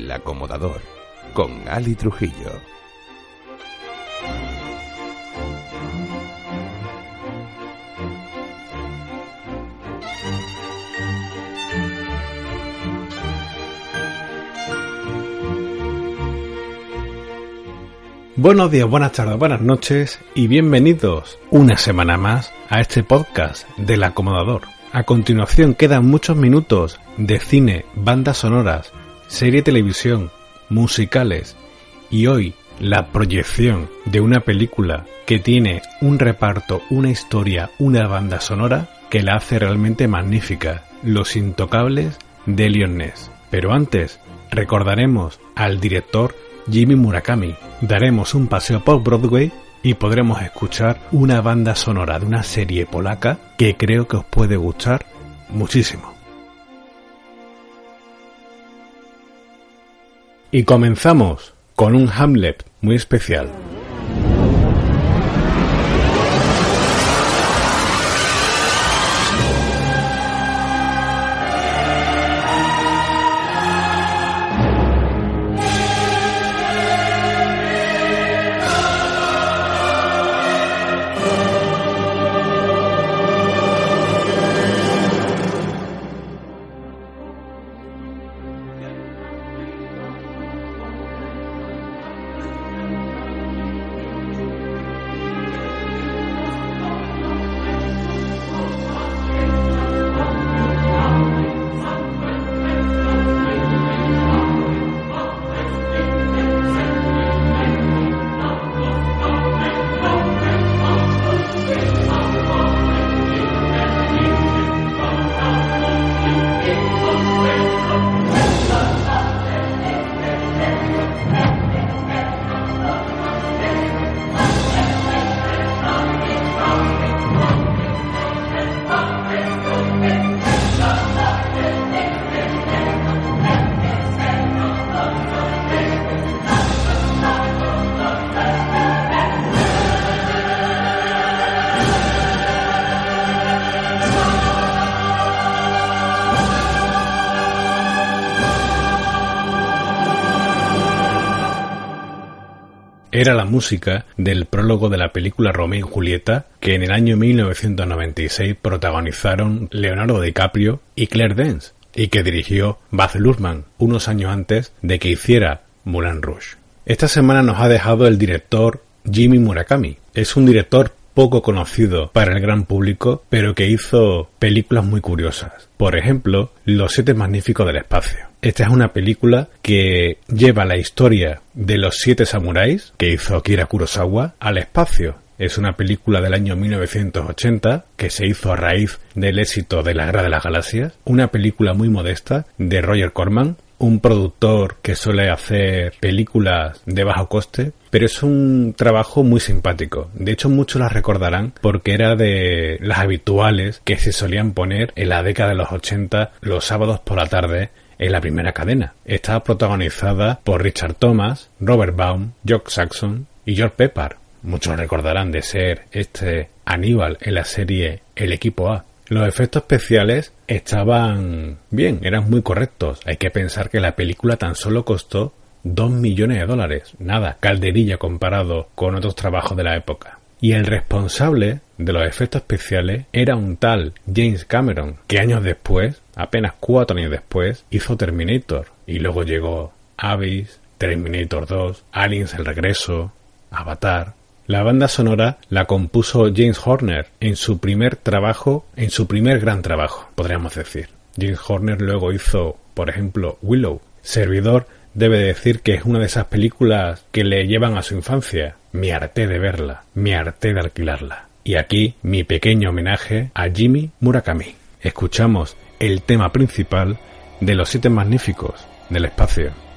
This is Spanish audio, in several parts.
El acomodador con Ali Trujillo. Buenos días, buenas tardes, buenas noches y bienvenidos una semana más a este podcast del acomodador. A continuación quedan muchos minutos de cine, bandas sonoras, serie televisión, musicales y hoy la proyección de una película que tiene un reparto, una historia, una banda sonora que la hace realmente magnífica, Los Intocables de Leon. Pero antes recordaremos al director Jimmy Murakami. Daremos un paseo por Broadway y podremos escuchar una banda sonora de una serie polaca que creo que os puede gustar muchísimo. Y comenzamos con un Hamlet muy especial. Era la música del prólogo de la película Romeo y Julieta que en el año 1996 protagonizaron Leonardo DiCaprio y Claire Dance y que dirigió Baz Luhrmann unos años antes de que hiciera Moulin Rouge. Esta semana nos ha dejado el director Jimmy Murakami. Es un director poco conocido para el gran público, pero que hizo películas muy curiosas. Por ejemplo, Los Siete Magníficos del Espacio. Esta es una película que lleva la historia de los siete samuráis que hizo Akira Kurosawa al espacio. Es una película del año 1980 que se hizo a raíz del éxito de La Guerra de las Galaxias. Una película muy modesta de Roger Corman, un productor que suele hacer películas de bajo coste, pero es un trabajo muy simpático. De hecho, muchos la recordarán porque era de las habituales que se solían poner en la década de los 80 los sábados por la tarde en la primera cadena. Está protagonizada por Richard Thomas, Robert Baum, Jock Saxon y George Pepper. Muchos recordarán de ser este Aníbal en la serie El equipo A. Los efectos especiales estaban bien, eran muy correctos. Hay que pensar que la película tan solo costó 2 millones de dólares. Nada, calderilla comparado con otros trabajos de la época. Y el responsable de los efectos especiales era un tal James Cameron, que años después, apenas cuatro años después, hizo Terminator. Y luego llegó Abyss, Terminator 2, Aliens el Regreso, Avatar. La banda sonora la compuso James Horner en su primer trabajo, en su primer gran trabajo, podríamos decir. James Horner luego hizo, por ejemplo, Willow. Servidor debe decir que es una de esas películas que le llevan a su infancia. Me harté de verla, me harté de alquilarla. Y aquí mi pequeño homenaje a Jimmy Murakami. Escuchamos el tema principal de Los Siete Magníficos del Espacio.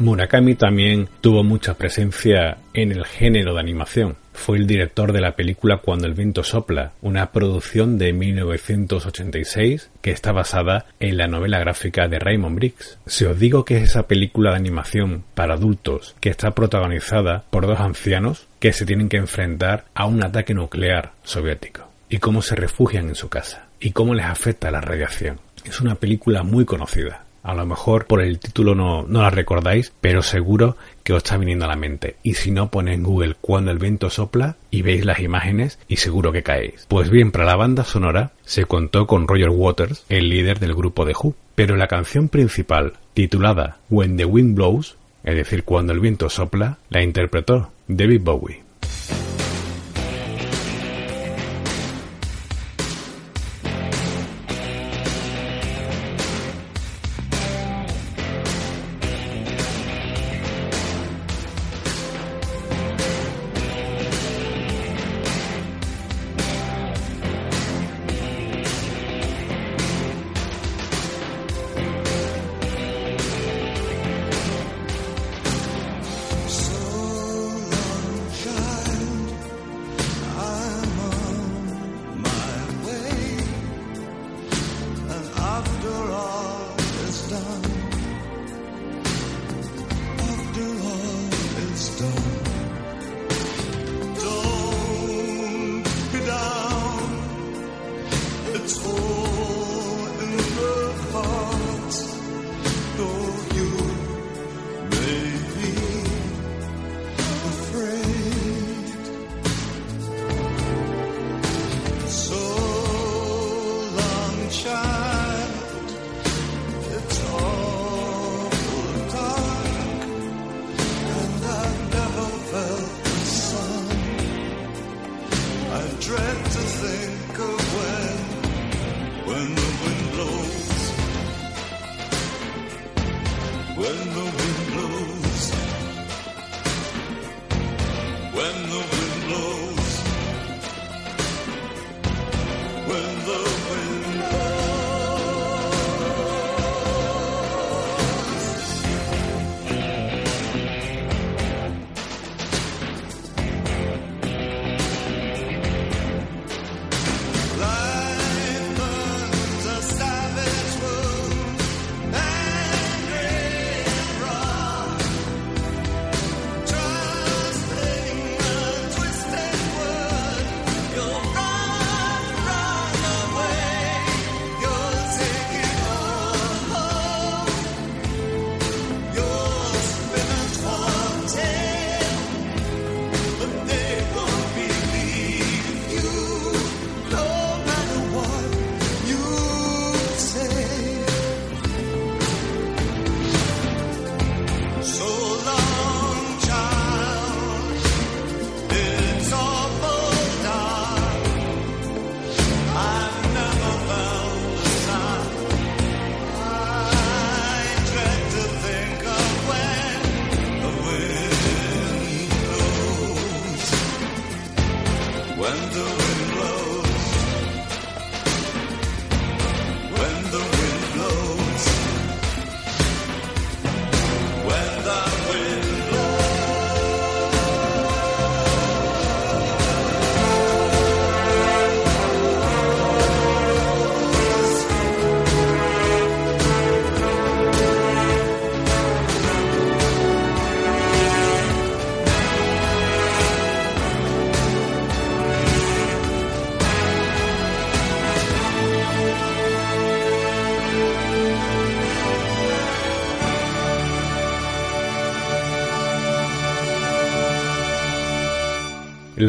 Murakami también tuvo mucha presencia en el género de animación. Fue el director de la película Cuando el viento sopla, una producción de 1986 que está basada en la novela gráfica de Raymond Briggs. Si os digo que es esa película de animación para adultos que está protagonizada por dos ancianos que se tienen que enfrentar a un ataque nuclear soviético y cómo se refugian en su casa y cómo les afecta la radiación. Es una película muy conocida. A lo mejor por el título no, no la recordáis, pero seguro que os está viniendo a la mente. Y si no, ponéis en Google cuando el viento sopla y veis las imágenes y seguro que caéis. Pues bien, para la banda sonora se contó con Roger Waters, el líder del grupo de Who. Pero la canción principal, titulada When the Wind Blows, es decir, cuando el viento sopla, la interpretó David Bowie.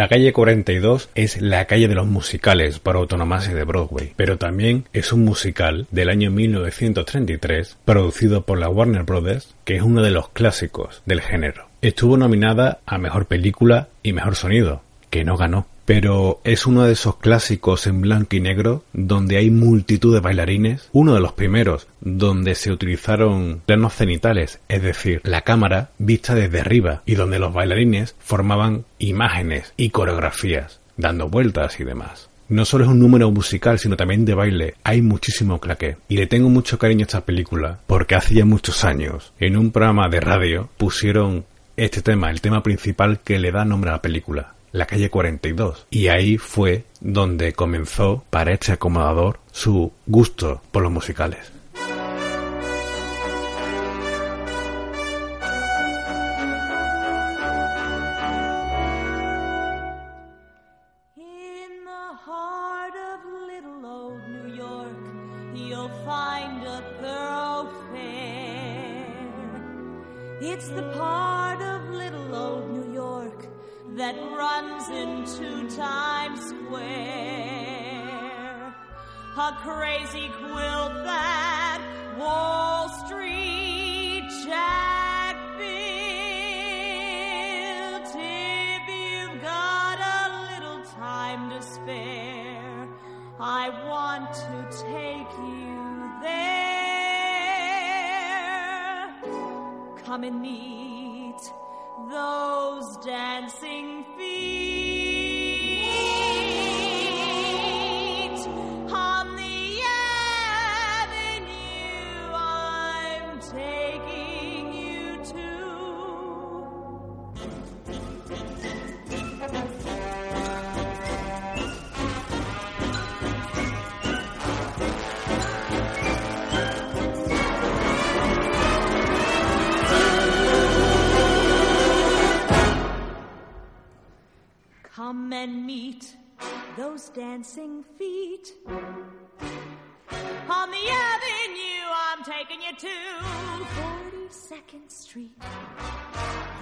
La calle 42 es la calle de los musicales por autonomía de Broadway, pero también es un musical del año 1933 producido por la Warner Brothers, que es uno de los clásicos del género. Estuvo nominada a Mejor Película y Mejor Sonido, que no ganó pero es uno de esos clásicos en blanco y negro donde hay multitud de bailarines, uno de los primeros donde se utilizaron planos cenitales, es decir, la cámara vista desde arriba y donde los bailarines formaban imágenes y coreografías, dando vueltas y demás no solo es un número musical, sino también de baile. Hay muchísimo claqué. Y le tengo mucho cariño a esta película, porque porque hacía muchos años en un programa de radio pusieron este tema, el tema principal que le da nombre a la película, la calle 42. Y ahí fue donde comenzó para este acomodador su gusto por los musicales. Times Square. A crazy quilt that Wall Street Jack built. If you've got a little time to spare, I want to take you there. Come and meet those dancing to 42nd Street.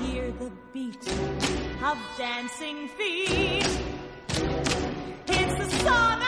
Hear the beat of dancing feet. It's the song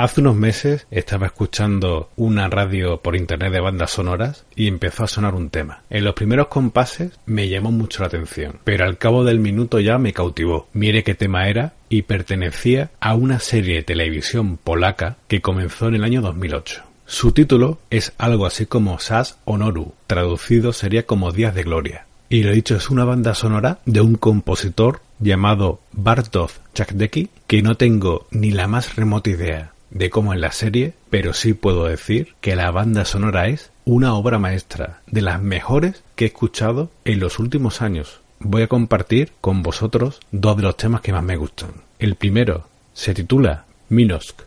Hace unos meses estaba escuchando una radio por internet de bandas sonoras y empezó a sonar un tema. En los primeros compases me llamó mucho la atención, pero al cabo del minuto ya me cautivó. Mire qué tema era y pertenecía a una serie de televisión polaca que comenzó en el año 2008. Su título es algo así como Sas Honoru, traducido sería como Días de Gloria. Y lo dicho, es una banda sonora de un compositor llamado Bartosz Chakdecki, que no tengo ni la más remota idea de cómo en la serie, pero sí puedo decir que la banda sonora es una obra maestra, de las mejores que he escuchado en los últimos años. Voy a compartir con vosotros dos de los temas que más me gustan. El primero se titula Minosk.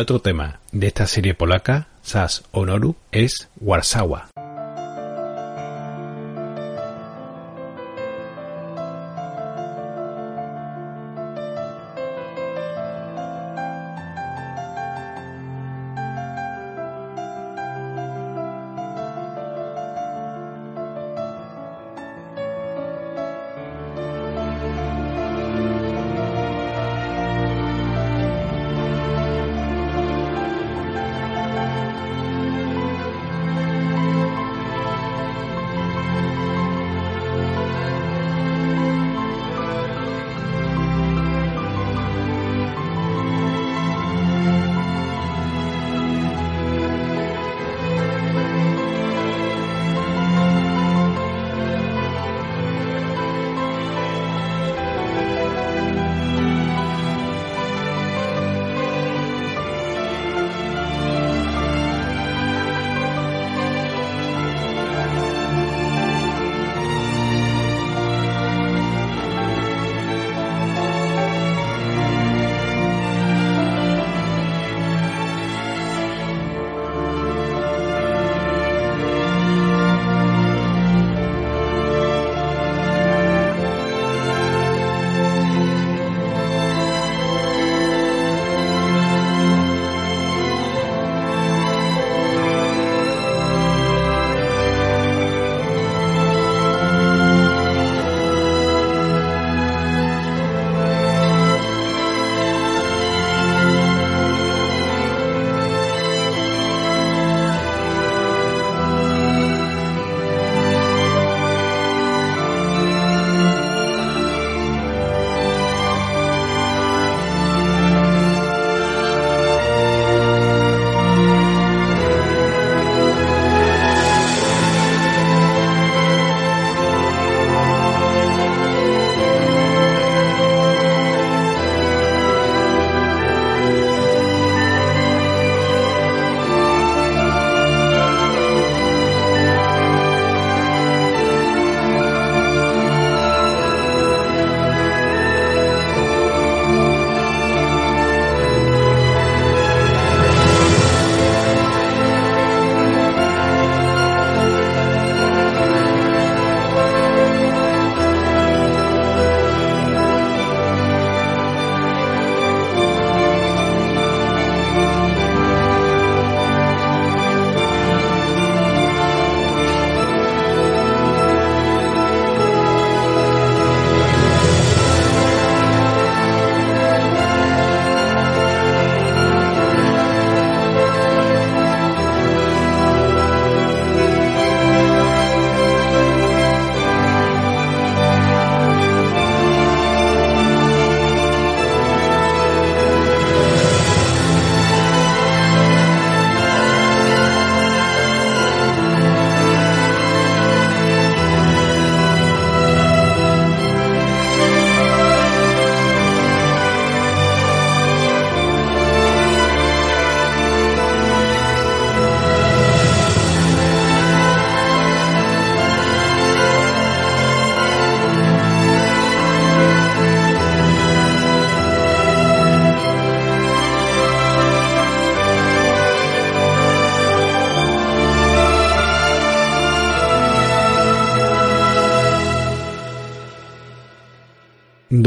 Otro tema de esta serie polaca, Sas Honoru, es Warsawa.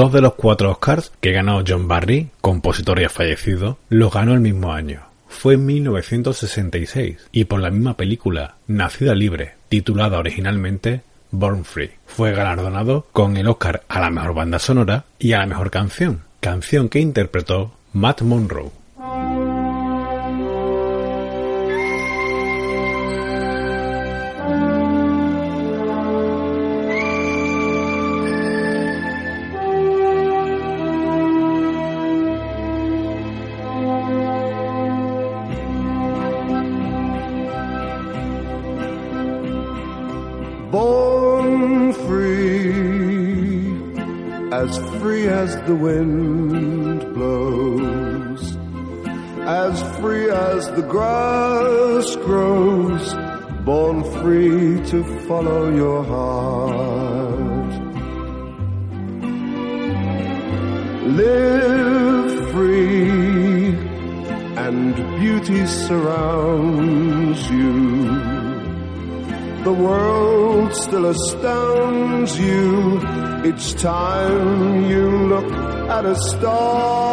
Dos de los cuatro Oscars que ganó John Barry, compositor ya fallecido, los ganó el mismo año. Fue en 1966 y por la misma película, Nacida Libre, titulada originalmente Born Free. Fue galardonado con el Oscar a la mejor banda sonora y a la mejor canción, canción que interpretó Matt Monroe. As the wind blows, as free as the grass grows, born free to follow your heart. Live free, and beauty surrounds still astounds you each time you look at a star.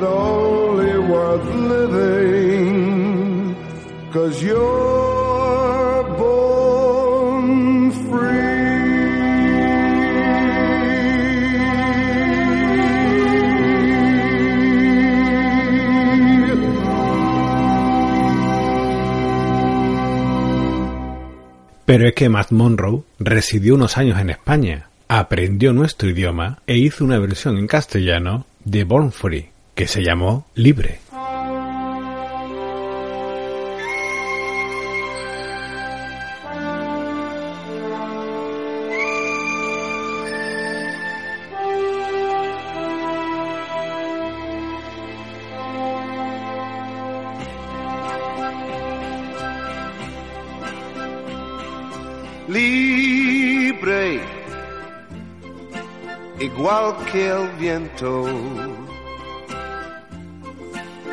But only worth living cause you're. Pero es que Matt Monroe residió unos años en España, aprendió nuestro idioma e hizo una versión en castellano de Born Free, que se llamó Libre. libre, igual que el viento.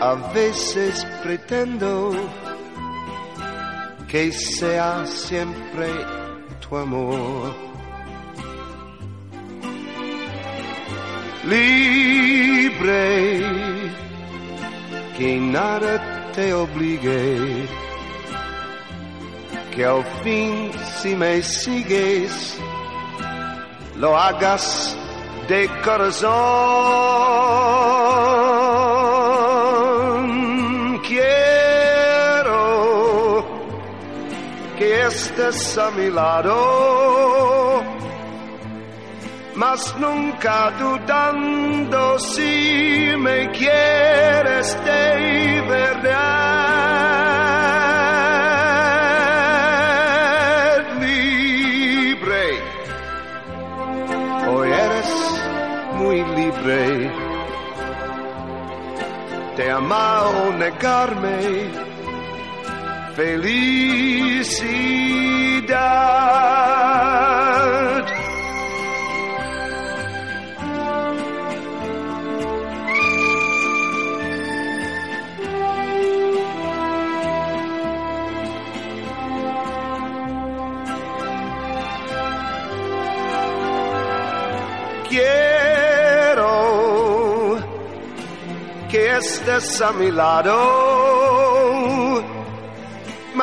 A veces pretendo que sea siempre tu amor. Libre, que nada te obligue que al fin si me sigues lo hagas de corazón. Estés a mi lado, mas nunca dudando si me quieres de verdad libre. Hoy eres muy libre de amar o negarme felicidad. Quiero que estés a mi lado.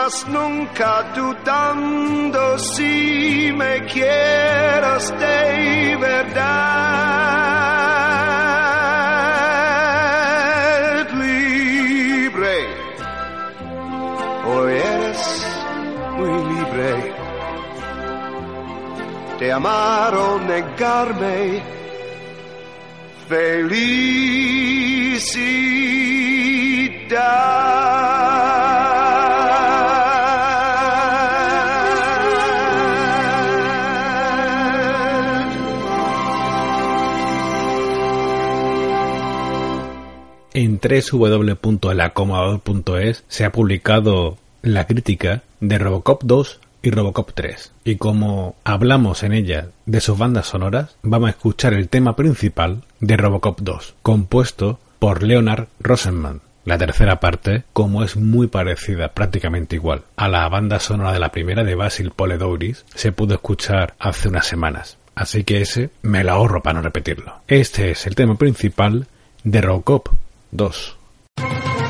Mas nunca dudando si me quieres de verdad libre. Hoy eres muy libre de amar o negarme. Felicidad. www.elacomodador.es se ha publicado la crítica de Robocop 2 y Robocop 3. Y como hablamos en ella de sus bandas sonoras, vamos a escuchar el tema principal de Robocop 2, compuesto por Leonard Rosenman. La tercera parte, como es muy parecida, prácticamente igual, a la banda sonora de la primera de Basil Poledouris, se pudo escuchar hace unas semanas. Así que ese me lo ahorro para no repetirlo. Este es el tema principal de Robocop 2.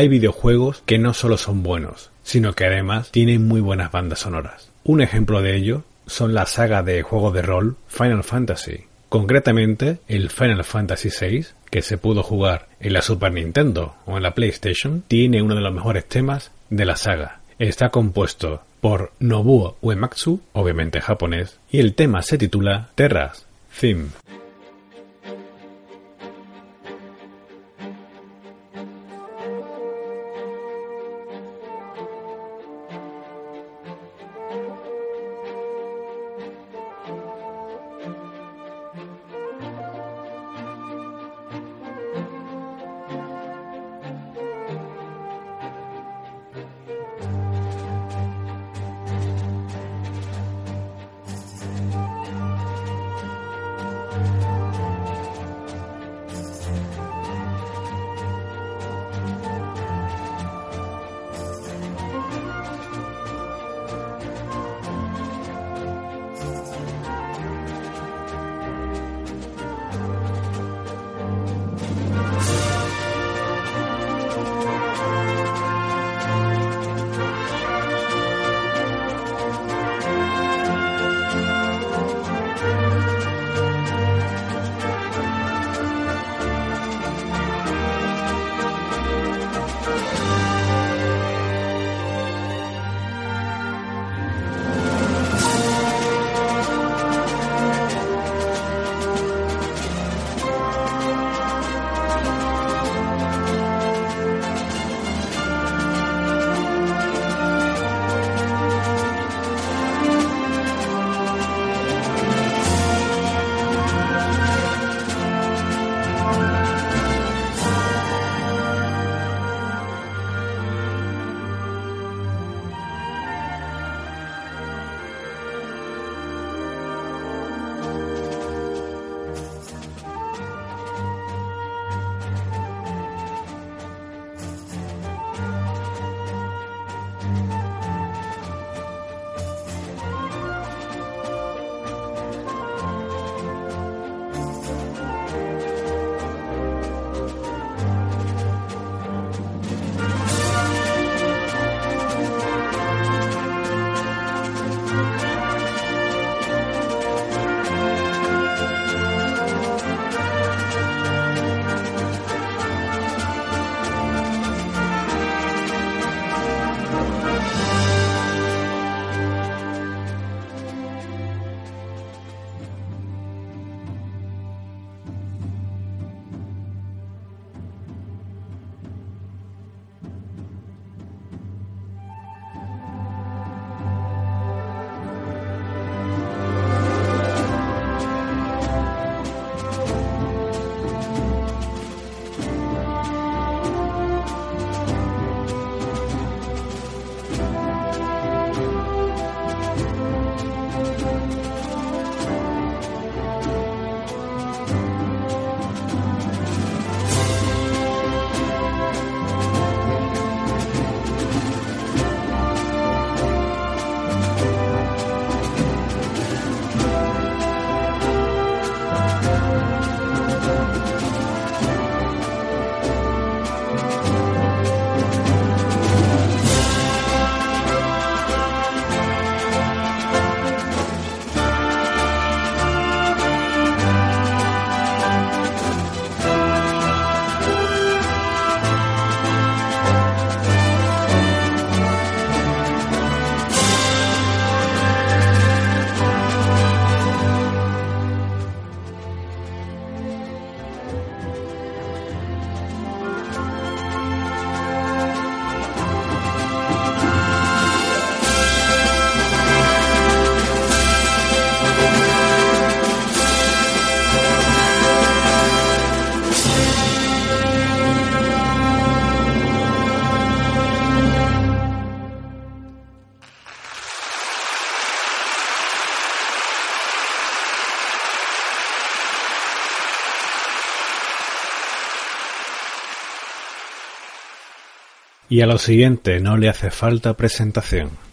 Hay videojuegos que no solo son buenos, sino que además tienen muy buenas bandas sonoras. Un ejemplo de ello son la saga de juegos de rol Final Fantasy. Concretamente, el Final Fantasy VI, que se pudo jugar en la Super Nintendo o en la PlayStation, tiene uno de los mejores temas de la saga. Está compuesto por Nobuo Uematsu, obviamente japonés, y el tema se titula Terras Theme. Y a lo siguiente no le hace falta presentación.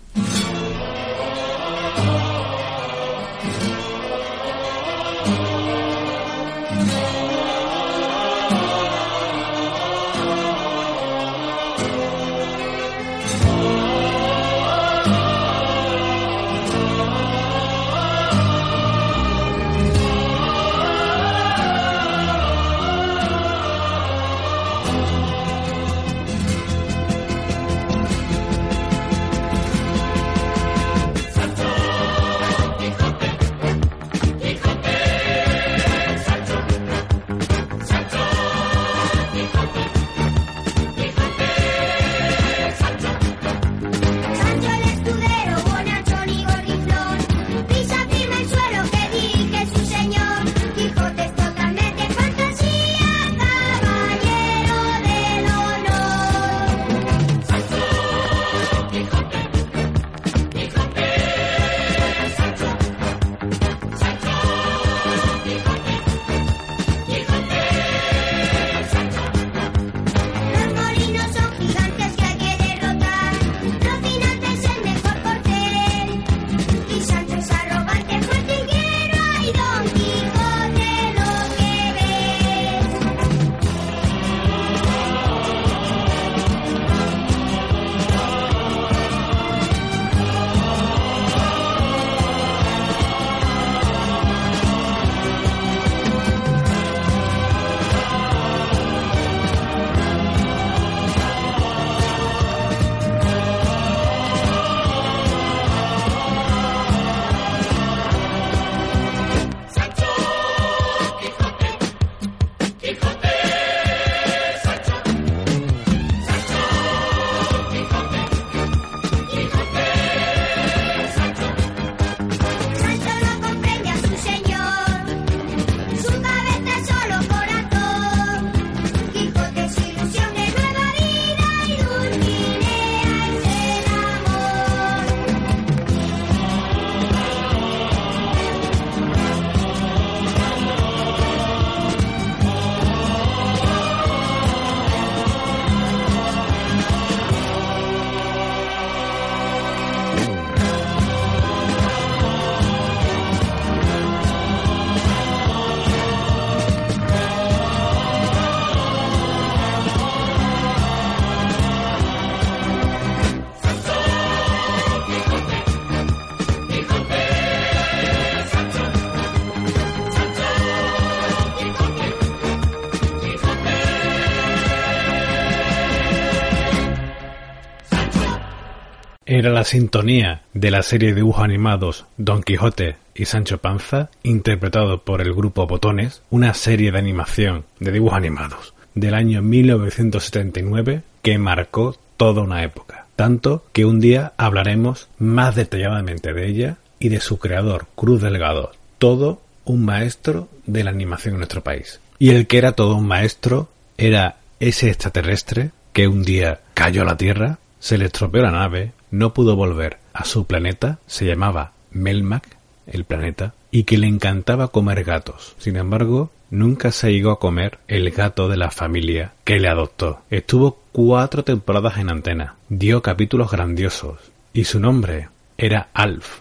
Era la sintonía de la serie de dibujos animados Don Quijote y Sancho Panza, interpretado por el grupo Botones, una serie de animación de dibujos animados del año 1979 que marcó toda una época. Tanto que un día hablaremos más detalladamente de ella y de su creador, Cruz Delgado, todo un maestro de la animación en nuestro país. Y el que era todo un maestro era ese extraterrestre que un día cayó a la Tierra, se le estropeó la nave, no pudo volver a su planeta, se llamaba Melmac, el planeta, y que le encantaba comer gatos. Sin embargo, nunca se llegó a comer el gato de la familia que le adoptó. Estuvo cuatro temporadas en antena, dio capítulos grandiosos, y su nombre era Alf.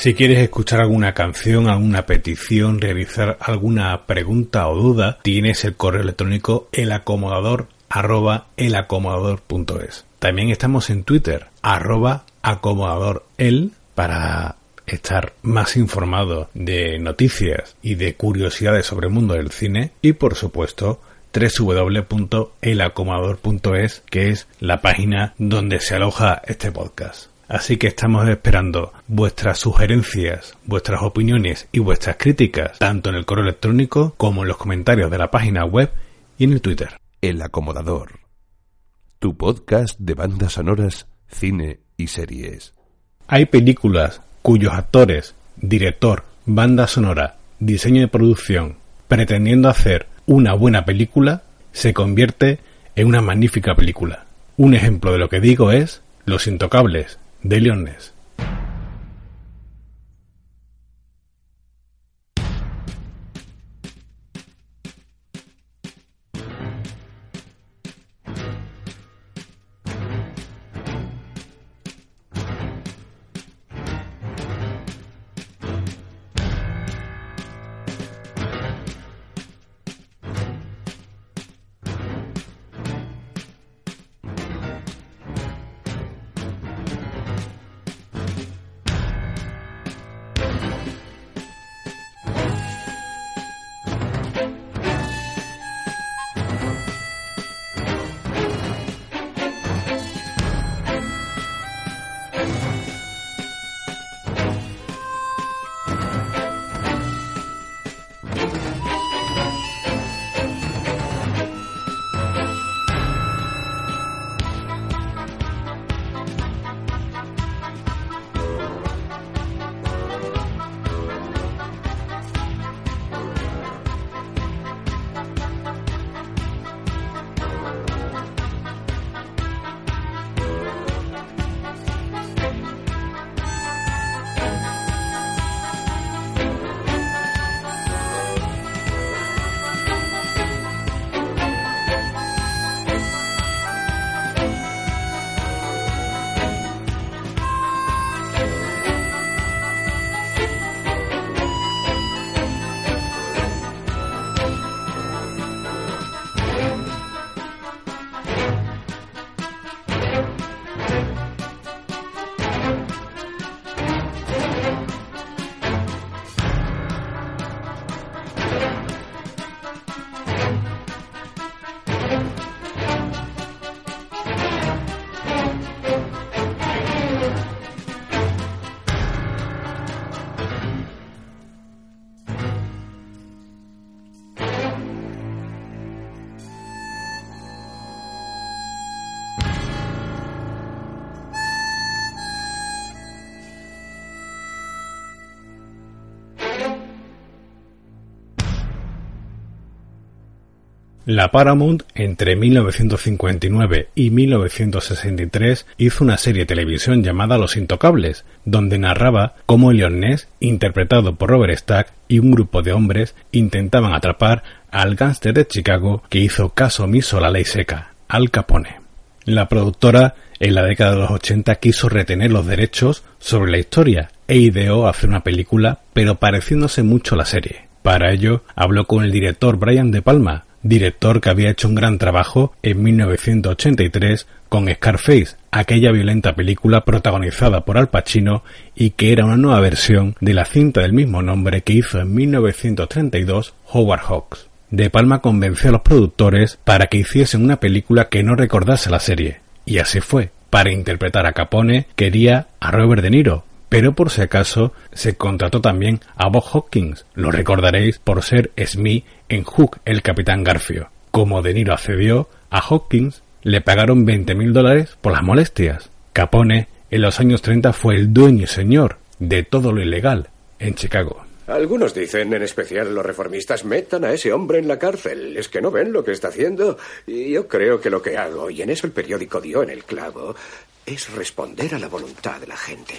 Si quieres escuchar alguna canción, alguna petición, realizar alguna pregunta o duda, tienes el correo electrónico elacomodador arroba elacomodador.es. También estamos en Twitter, arroba acomodadorel, para estar más informado de noticias y de curiosidades sobre el mundo del cine. Y por supuesto, www.elacomodador.es, que es la página donde se aloja este podcast. Así que estamos esperando vuestras sugerencias, vuestras opiniones y vuestras críticas, tanto en el correo electrónico como en los comentarios de la página web y en el Twitter. El Acomodador. Tu podcast de bandas sonoras, cine y series. Hay películas cuyos actores, director, banda sonora, diseño de producción, pretendiendo hacer una buena película, se convierte en una magnífica película. Un ejemplo de lo que digo es Los Intocables, de Leones. La Paramount entre 1959 y 1963 hizo una serie de televisión llamada Los Intocables, donde narraba cómo Leon Ness, interpretado por Robert Stack, y un grupo de hombres intentaban atrapar al gángster de Chicago que hizo caso omiso a la ley seca, Al Capone. La productora en la década de los 80 quiso retener los derechos sobre la historia e ideó hacer una película, pero pareciéndose mucho a la serie. Para ello, habló con el director Brian De Palma, director que había hecho un gran trabajo en 1983 con Scarface, aquella violenta película protagonizada por Al Pacino y que era una nueva versión de la cinta del mismo nombre que hizo en 1932 Howard Hawks. De Palma convenció a los productores para que hiciesen una película que no recordase la serie, y así fue. Para interpretar a Capone quería a Robert De Niro, pero por si acaso se contrató también a Bob Hawkins, lo recordaréis por ser Smith en Hook el Capitán Garfio. Como De Niro accedió, a Hawkins le pagaron 20.000 dólares por las molestias. Capone en los años 30 fue el dueño y señor de todo lo ilegal en Chicago. Algunos dicen, en especial los reformistas, metan a ese hombre en la cárcel. Es que no ven lo que está haciendo. Y yo creo que lo que hago, y en eso el periódico dio en el clavo, es responder a la voluntad de la gente.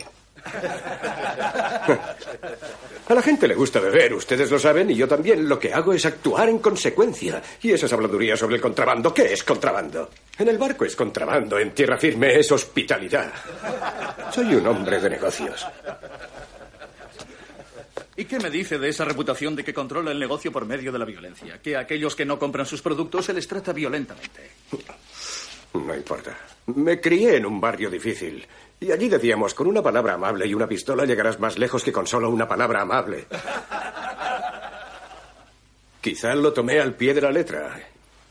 A la gente le gusta beber, ustedes lo saben, y yo también. Lo que hago es actuar en consecuencia. Y esas habladurías sobre el contrabando, ¿qué es contrabando? En el barco es contrabando, en tierra firme es hospitalidad. Soy un hombre de negocios. ¿Y qué me dice de esa reputación de que controla el negocio por medio de la violencia? Que a aquellos que no compran sus productos se les trata violentamente. No importa. Me crié en un barrio difícil. Y allí decíamos, con una palabra amable y una pistola llegarás más lejos que con solo una palabra amable. Quizá lo tomé al pie de la letra.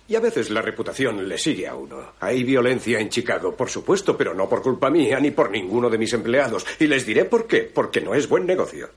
Y a veces la reputación le sigue a uno. Hay violencia en Chicago, por supuesto, pero no por culpa mía ni por ninguno de mis empleados. Y les diré por qué. Porque no es buen negocio.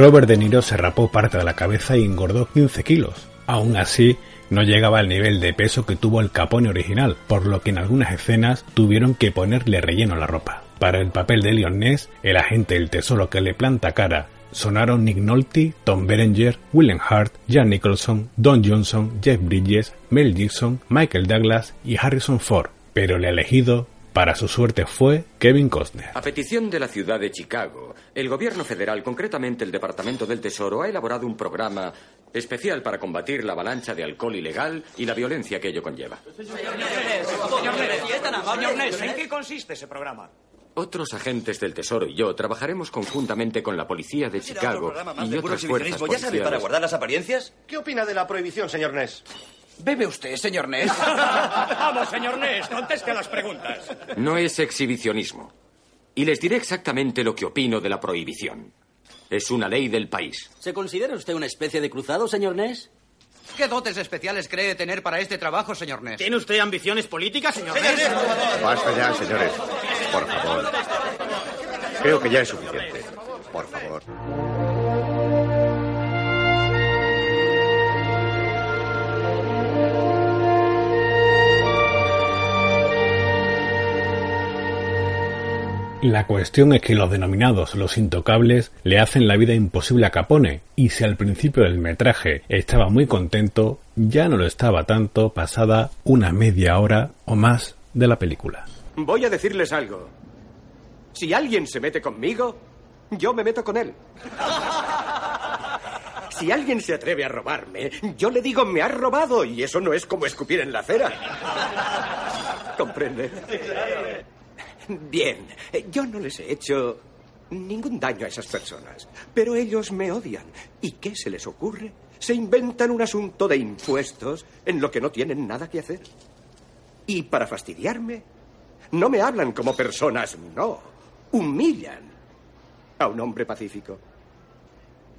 Robert De Niro se rapó parte de la cabeza y engordó 15 kilos. Aún así, no llegaba al nivel de peso que tuvo el Capone original, por lo que en algunas escenas tuvieron que ponerle relleno a la ropa. Para el papel de Leon Ness, el agente del tesoro que le planta cara, sonaron Nick Nolte, Tom Berenger, William Hart, Jan Nicholson, Don Johnson, Jeff Bridges, Mel Gibson, Michael Douglas y Harrison Ford, pero el elegido para su suerte fue Kevin Costner. A petición de la ciudad de Chicago, el gobierno federal, concretamente el Departamento del Tesoro, ha elaborado un programa especial para combatir la avalancha de alcohol ilegal y la violencia que ello conlleva. Señor Ness, ¿en qué consiste ese programa? Otros agentes del Tesoro y yo trabajaremos conjuntamente con la policía de Chicago y otras fuerzas ¿Ya sabe para policiales. guardar las apariencias? ¿Qué opina de la prohibición, señor Ness? ¿Bebe usted, señor Ness? Vamos, señor Ness, conteste a las preguntas. No es exhibicionismo. Y les diré exactamente lo que opino de la prohibición. Es una ley del país. ¿Se considera usted una especie de cruzado, señor Ness? ¿Qué dotes especiales cree tener para este trabajo, señor Ness? ¿Tiene usted ambiciones políticas, señor Señor Ness? Basta ya, señores. Por favor. Creo que ya es suficiente. Por favor. La cuestión es que los denominados los intocables le hacen la vida imposible a Capone, y si al principio del metraje estaba muy contento, ya no lo estaba tanto pasada una media hora o más de la película. Voy a decirles algo. Si alguien se mete conmigo, yo me meto con él. Si alguien se atreve a robarme, yo le digo me has robado y eso no es como escupir en la acera. ¿Comprende? Bien, yo no les he hecho ningún daño a esas personas, pero ellos me odian. ¿Y qué se les ocurre? Se inventan un asunto de impuestos en lo que no tienen nada que hacer. Y para fastidiarme, no me hablan como personas, no. Humillan a un hombre pacífico.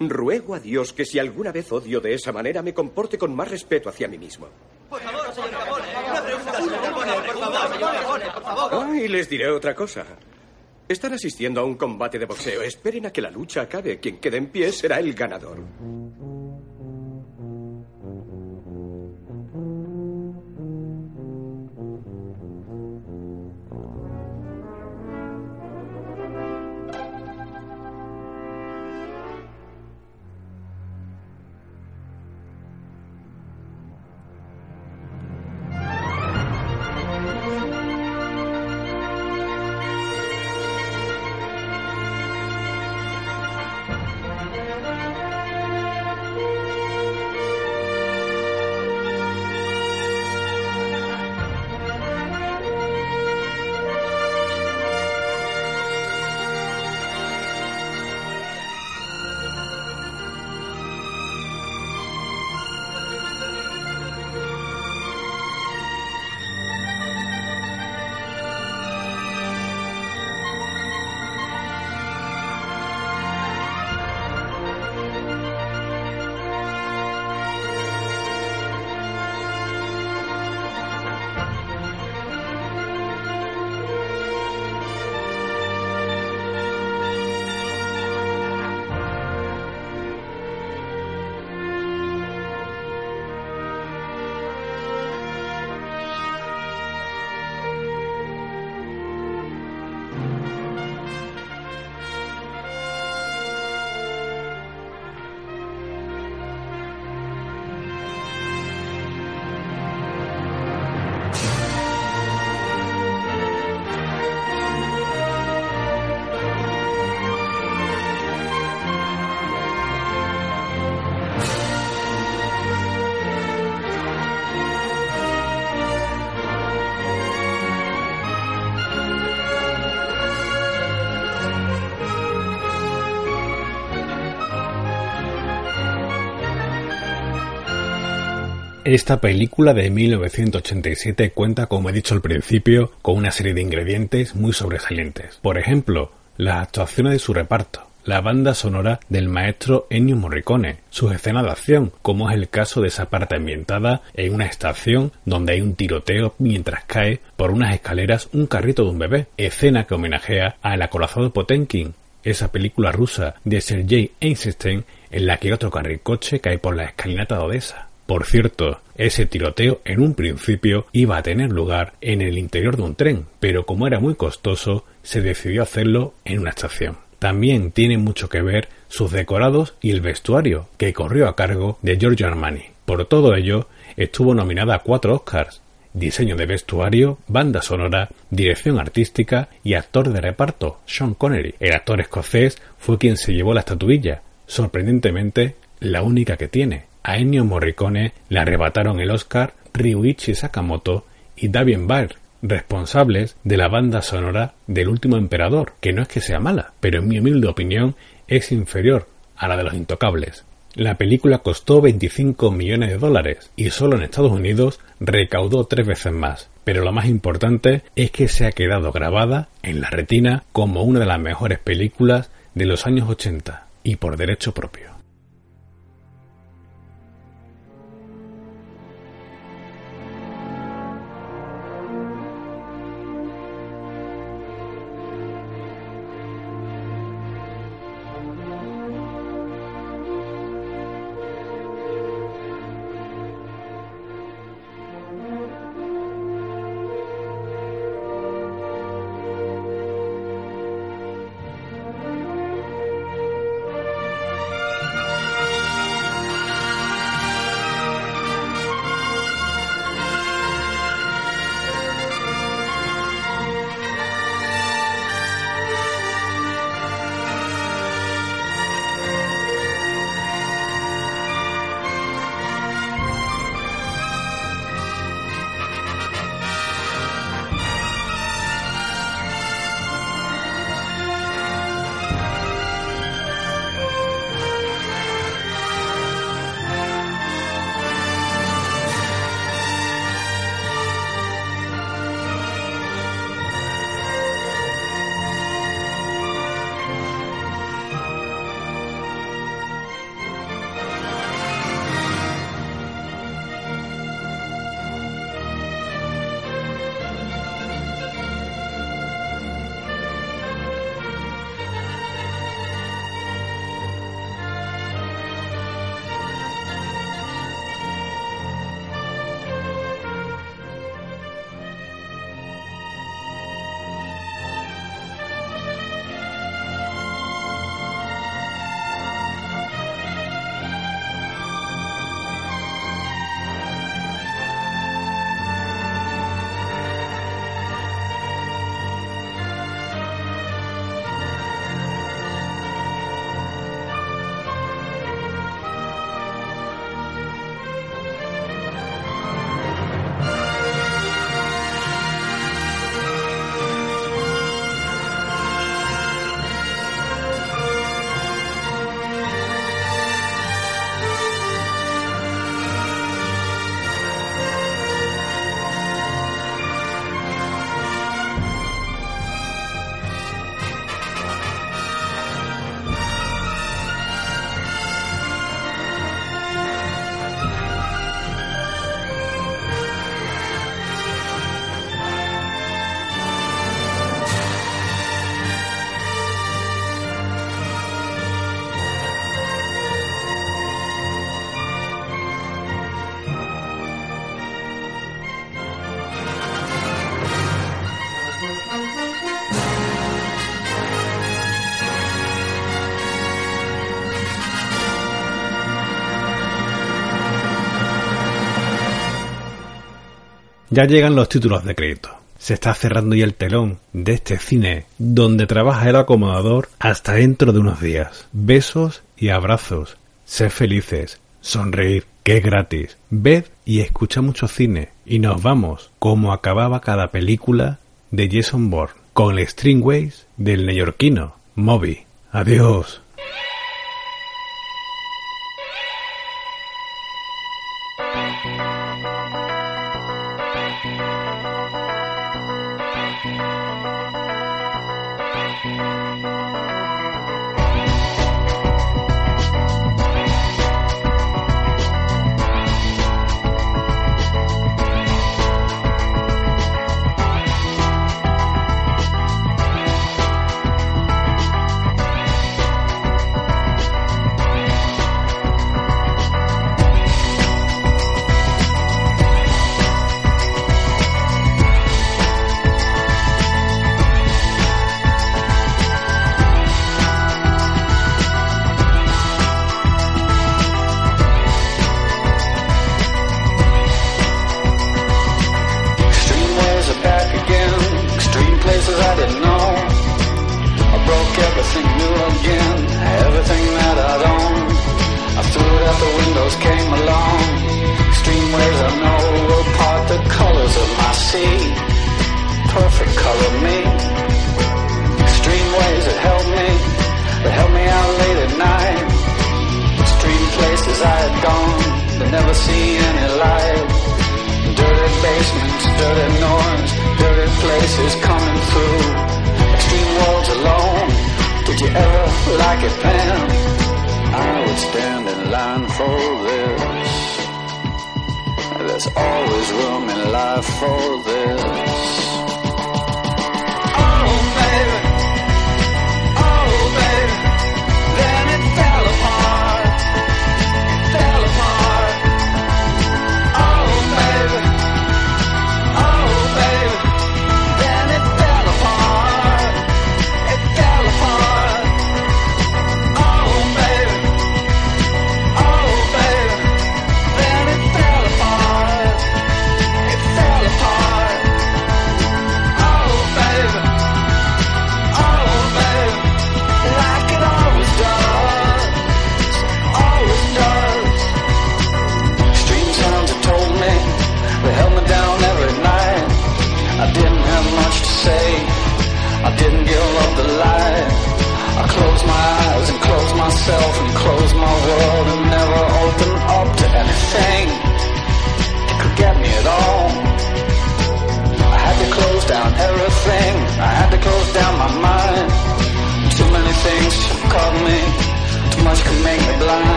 Ruego a Dios que si alguna vez odio de esa manera me comporte con más respeto hacia mí mismo. Por favor, señor Capone. Una pregunta, señor Capone. Por favor, señor Capone, por Ah, y les diré otra cosa. Están asistiendo a un combate de boxeo. Esperen a que la lucha acabe. Quien quede en pie será el ganador. Esta película de 1987 cuenta, como he dicho al principio, con una serie de ingredientes muy sobresalientes. Por ejemplo, las actuaciones de su reparto, la banda sonora del maestro Ennio Morricone, sus escenas de acción, como es el caso de esa parte ambientada en una estación donde hay un tiroteo mientras cae por unas escaleras un carrito de un bebé, escena que homenajea al acorazado Potenkin, esa película rusa de Sergei Eisenstein en la que otro carricoche cae por la escalinata de Odessa. Por cierto, ese tiroteo en un principio iba a tener lugar en el interior de un tren, pero como era muy costoso, se decidió hacerlo en una estación. También tiene mucho que ver sus decorados y el vestuario, que corrió a cargo de Giorgio Armani. Por todo ello, estuvo nominada a cuatro Oscars, diseño de vestuario, banda sonora, dirección artística y actor de reparto, Sean Connery. El actor escocés fue quien se llevó la estatuilla, sorprendentemente la única que tiene. A Ennio Morricone le arrebataron el Oscar Ryuichi Sakamoto y Damien Baer, responsables de la banda sonora del último emperador, que no es que sea mala, pero en mi humilde opinión es inferior a la de los intocables. La película costó 25 millones de dólares y solo en Estados Unidos recaudó tres veces más. Pero lo más importante es que se ha quedado grabada en la retina como una de las mejores películas de los años 80 y por derecho propio. Ya llegan los títulos de crédito. Se está cerrando ya el telón de este cine donde trabaja el acomodador hasta dentro de unos días. Besos y abrazos. Sé felices. Sonreír, que es gratis. Ved y escucha mucho cine. Y nos vamos, como acababa cada película de Jason Bourne, con el Stringways del neoyorquino, Moby. Adiós.